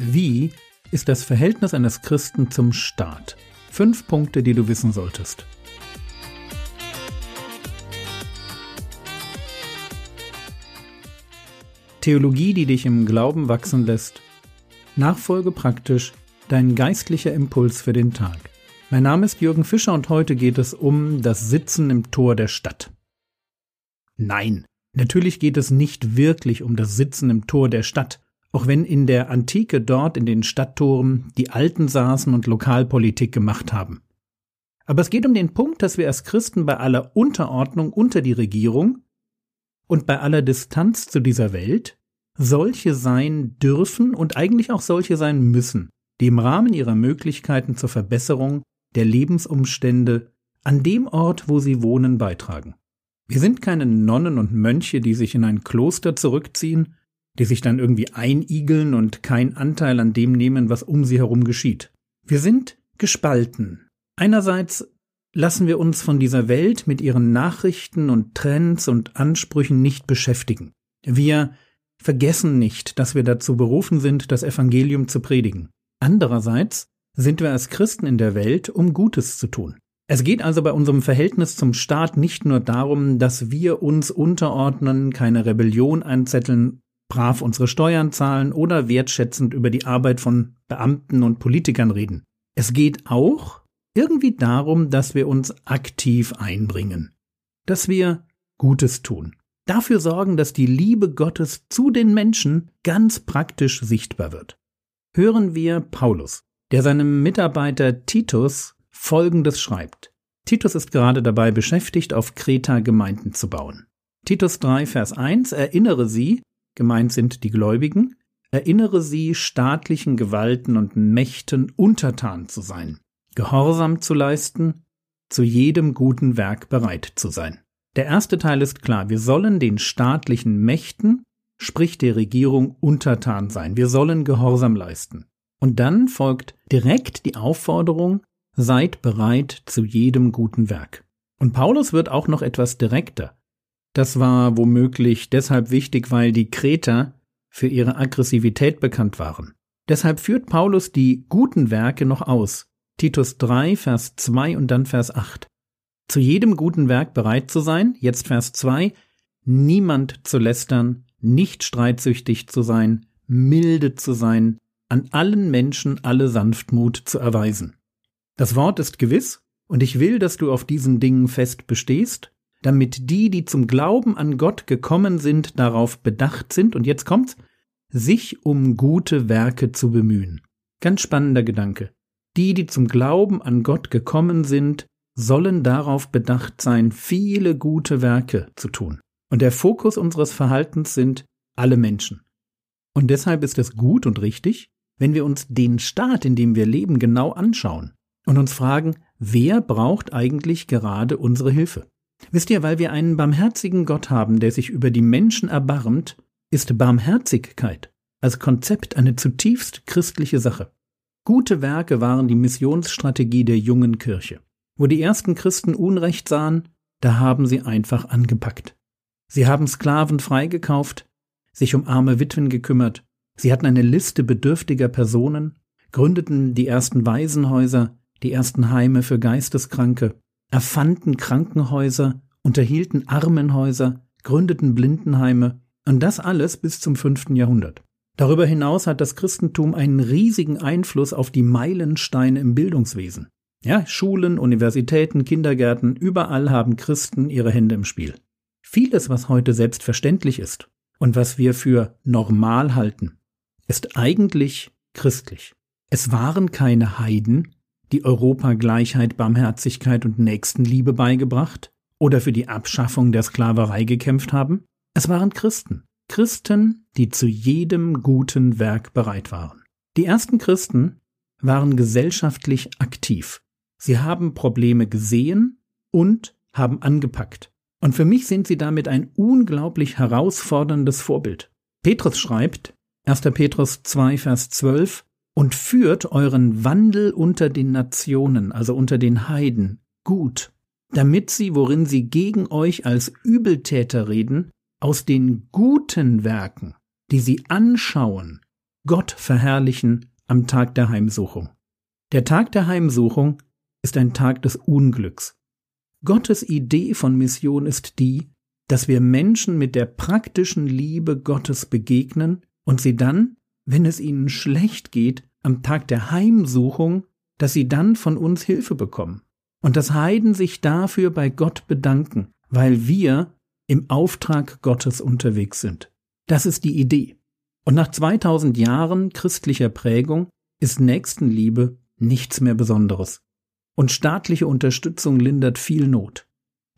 Wie ist das Verhältnis eines Christen zum Staat? Fünf Punkte, die du wissen solltest. Theologie, die dich im Glauben wachsen lässt. Nachfolge praktisch, dein geistlicher Impuls für den Tag. Mein Name ist Jürgen Fischer und heute geht es um das Sitzen im Tor der Stadt. Nein, natürlich geht es nicht wirklich um das Sitzen im Tor der Stadt, auch wenn in der Antike dort in den Stadttoren die Alten saßen und Lokalpolitik gemacht haben. Aber es geht um den Punkt, dass wir als Christen bei aller Unterordnung unter die Regierung und bei aller Distanz zu dieser Welt solche sein dürfen und eigentlich auch solche sein müssen, die im Rahmen ihrer Möglichkeiten zur Verbesserung der Lebensumstände an dem Ort, wo sie wohnen, beitragen. Wir sind keine Nonnen und Mönche, die sich in ein Kloster zurückziehen die sich dann irgendwie einigeln und keinen Anteil an dem nehmen, was um sie herum geschieht. Wir sind gespalten. Einerseits lassen wir uns von dieser Welt mit ihren Nachrichten und Trends und Ansprüchen nicht beschäftigen. Wir vergessen nicht, dass wir dazu berufen sind, das Evangelium zu predigen. Andererseits sind wir als Christen in der Welt, um Gutes zu tun. Es geht also bei unserem Verhältnis zum Staat nicht nur darum, dass wir uns unterordnen, keine Rebellion anzetteln brav unsere Steuern zahlen oder wertschätzend über die Arbeit von Beamten und Politikern reden. Es geht auch irgendwie darum, dass wir uns aktiv einbringen, dass wir Gutes tun, dafür sorgen, dass die Liebe Gottes zu den Menschen ganz praktisch sichtbar wird. Hören wir Paulus, der seinem Mitarbeiter Titus Folgendes schreibt. Titus ist gerade dabei beschäftigt, auf Kreta Gemeinden zu bauen. Titus 3, Vers 1 erinnere sie, gemeint sind die Gläubigen, erinnere sie, staatlichen Gewalten und Mächten untertan zu sein, Gehorsam zu leisten, zu jedem guten Werk bereit zu sein. Der erste Teil ist klar, wir sollen den staatlichen Mächten, sprich der Regierung, untertan sein, wir sollen Gehorsam leisten. Und dann folgt direkt die Aufforderung, seid bereit zu jedem guten Werk. Und Paulus wird auch noch etwas direkter. Das war womöglich deshalb wichtig, weil die Kreter für ihre Aggressivität bekannt waren. Deshalb führt Paulus die guten Werke noch aus. Titus 3, Vers 2 und dann Vers 8. Zu jedem guten Werk bereit zu sein, jetzt Vers 2, niemand zu lästern, nicht streitsüchtig zu sein, milde zu sein, an allen Menschen alle Sanftmut zu erweisen. Das Wort ist gewiss, und ich will, dass du auf diesen Dingen fest bestehst, damit die, die zum Glauben an Gott gekommen sind, darauf bedacht sind, und jetzt kommt's, sich um gute Werke zu bemühen. Ganz spannender Gedanke. Die, die zum Glauben an Gott gekommen sind, sollen darauf bedacht sein, viele gute Werke zu tun. Und der Fokus unseres Verhaltens sind alle Menschen. Und deshalb ist es gut und richtig, wenn wir uns den Staat, in dem wir leben, genau anschauen und uns fragen, wer braucht eigentlich gerade unsere Hilfe? Wisst ihr, weil wir einen barmherzigen Gott haben, der sich über die Menschen erbarmt, ist Barmherzigkeit als Konzept eine zutiefst christliche Sache. Gute Werke waren die Missionsstrategie der jungen Kirche. Wo die ersten Christen Unrecht sahen, da haben sie einfach angepackt. Sie haben Sklaven freigekauft, sich um arme Witwen gekümmert, sie hatten eine Liste bedürftiger Personen, gründeten die ersten Waisenhäuser, die ersten Heime für Geisteskranke, erfanden Krankenhäuser, unterhielten Armenhäuser, gründeten Blindenheime und das alles bis zum fünften Jahrhundert. Darüber hinaus hat das Christentum einen riesigen Einfluss auf die Meilensteine im Bildungswesen. Ja, Schulen, Universitäten, Kindergärten, überall haben Christen ihre Hände im Spiel. Vieles, was heute selbstverständlich ist und was wir für normal halten, ist eigentlich christlich. Es waren keine Heiden, die Europa Gleichheit, Barmherzigkeit und Nächstenliebe beigebracht oder für die Abschaffung der Sklaverei gekämpft haben? Es waren Christen. Christen, die zu jedem guten Werk bereit waren. Die ersten Christen waren gesellschaftlich aktiv. Sie haben Probleme gesehen und haben angepackt. Und für mich sind sie damit ein unglaublich herausforderndes Vorbild. Petrus schreibt, 1. Petrus 2, Vers 12, und führt euren Wandel unter den Nationen, also unter den Heiden, gut, damit sie, worin sie gegen euch als Übeltäter reden, aus den guten Werken, die sie anschauen, Gott verherrlichen am Tag der Heimsuchung. Der Tag der Heimsuchung ist ein Tag des Unglücks. Gottes Idee von Mission ist die, dass wir Menschen mit der praktischen Liebe Gottes begegnen und sie dann, wenn es ihnen schlecht geht, am Tag der Heimsuchung, dass sie dann von uns Hilfe bekommen. Und dass Heiden sich dafür bei Gott bedanken, weil wir im Auftrag Gottes unterwegs sind. Das ist die Idee. Und nach 2000 Jahren christlicher Prägung ist Nächstenliebe nichts mehr Besonderes. Und staatliche Unterstützung lindert viel Not.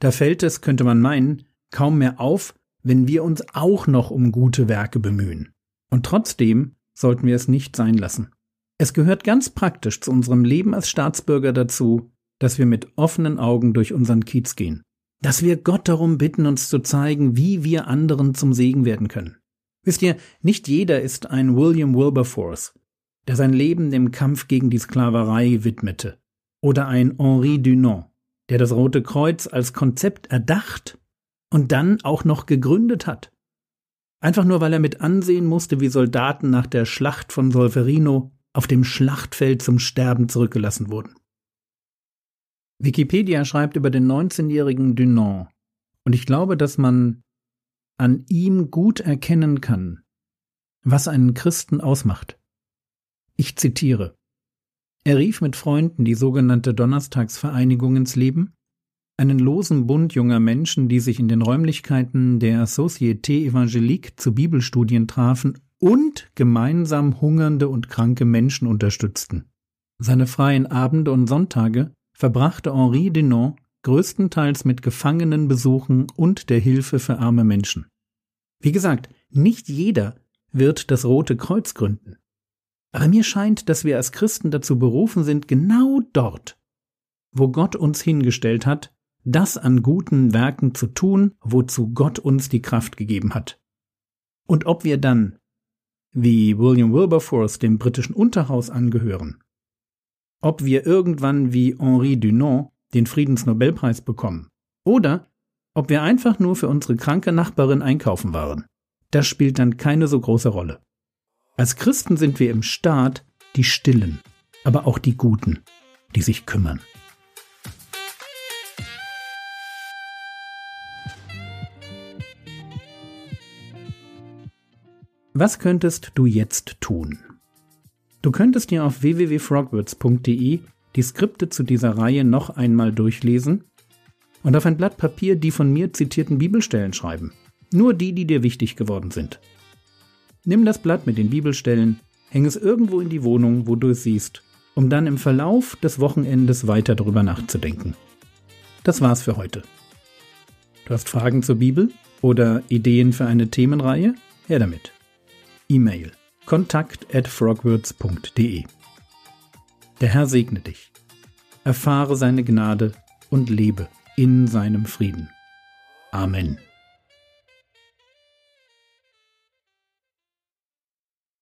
Da fällt es, könnte man meinen, kaum mehr auf, wenn wir uns auch noch um gute Werke bemühen. Und trotzdem sollten wir es nicht sein lassen. Es gehört ganz praktisch zu unserem Leben als Staatsbürger dazu, dass wir mit offenen Augen durch unseren Kiez gehen. Dass wir Gott darum bitten, uns zu zeigen, wie wir anderen zum Segen werden können. Wisst ihr, nicht jeder ist ein William Wilberforce, der sein Leben dem Kampf gegen die Sklaverei widmete, oder ein Henri Dunant, der das Rote Kreuz als Konzept erdacht und dann auch noch gegründet hat. Einfach nur, weil er mit ansehen musste, wie Soldaten nach der Schlacht von Solferino auf dem Schlachtfeld zum Sterben zurückgelassen wurden. Wikipedia schreibt über den 19-jährigen Dunant, und ich glaube, dass man an ihm gut erkennen kann, was einen Christen ausmacht. Ich zitiere. Er rief mit Freunden die sogenannte Donnerstagsvereinigung ins Leben, einen losen Bund junger Menschen, die sich in den Räumlichkeiten der Société Evangélique zu Bibelstudien trafen und gemeinsam hungernde und kranke Menschen unterstützten. Seine freien Abende und Sonntage verbrachte Henri Denon größtenteils mit Gefangenenbesuchen und der Hilfe für arme Menschen. Wie gesagt, nicht jeder wird das Rote Kreuz gründen. Aber mir scheint, dass wir als Christen dazu berufen sind, genau dort, wo Gott uns hingestellt hat, das an guten Werken zu tun, wozu Gott uns die Kraft gegeben hat. Und ob wir dann, wie William Wilberforce dem britischen Unterhaus angehören, ob wir irgendwann wie Henri Dunant den Friedensnobelpreis bekommen oder ob wir einfach nur für unsere kranke Nachbarin einkaufen waren, das spielt dann keine so große Rolle. Als Christen sind wir im Staat die Stillen, aber auch die Guten, die sich kümmern. Was könntest du jetzt tun? Du könntest dir auf www.frogwords.de die Skripte zu dieser Reihe noch einmal durchlesen und auf ein Blatt Papier die von mir zitierten Bibelstellen schreiben. Nur die, die dir wichtig geworden sind. Nimm das Blatt mit den Bibelstellen, häng es irgendwo in die Wohnung, wo du es siehst, um dann im Verlauf des Wochenendes weiter darüber nachzudenken. Das war's für heute. Du hast Fragen zur Bibel oder Ideen für eine Themenreihe? Her damit. E-Mail kontakt at frogwords.de Der Herr segne dich. Erfahre seine Gnade und lebe in seinem Frieden. Amen.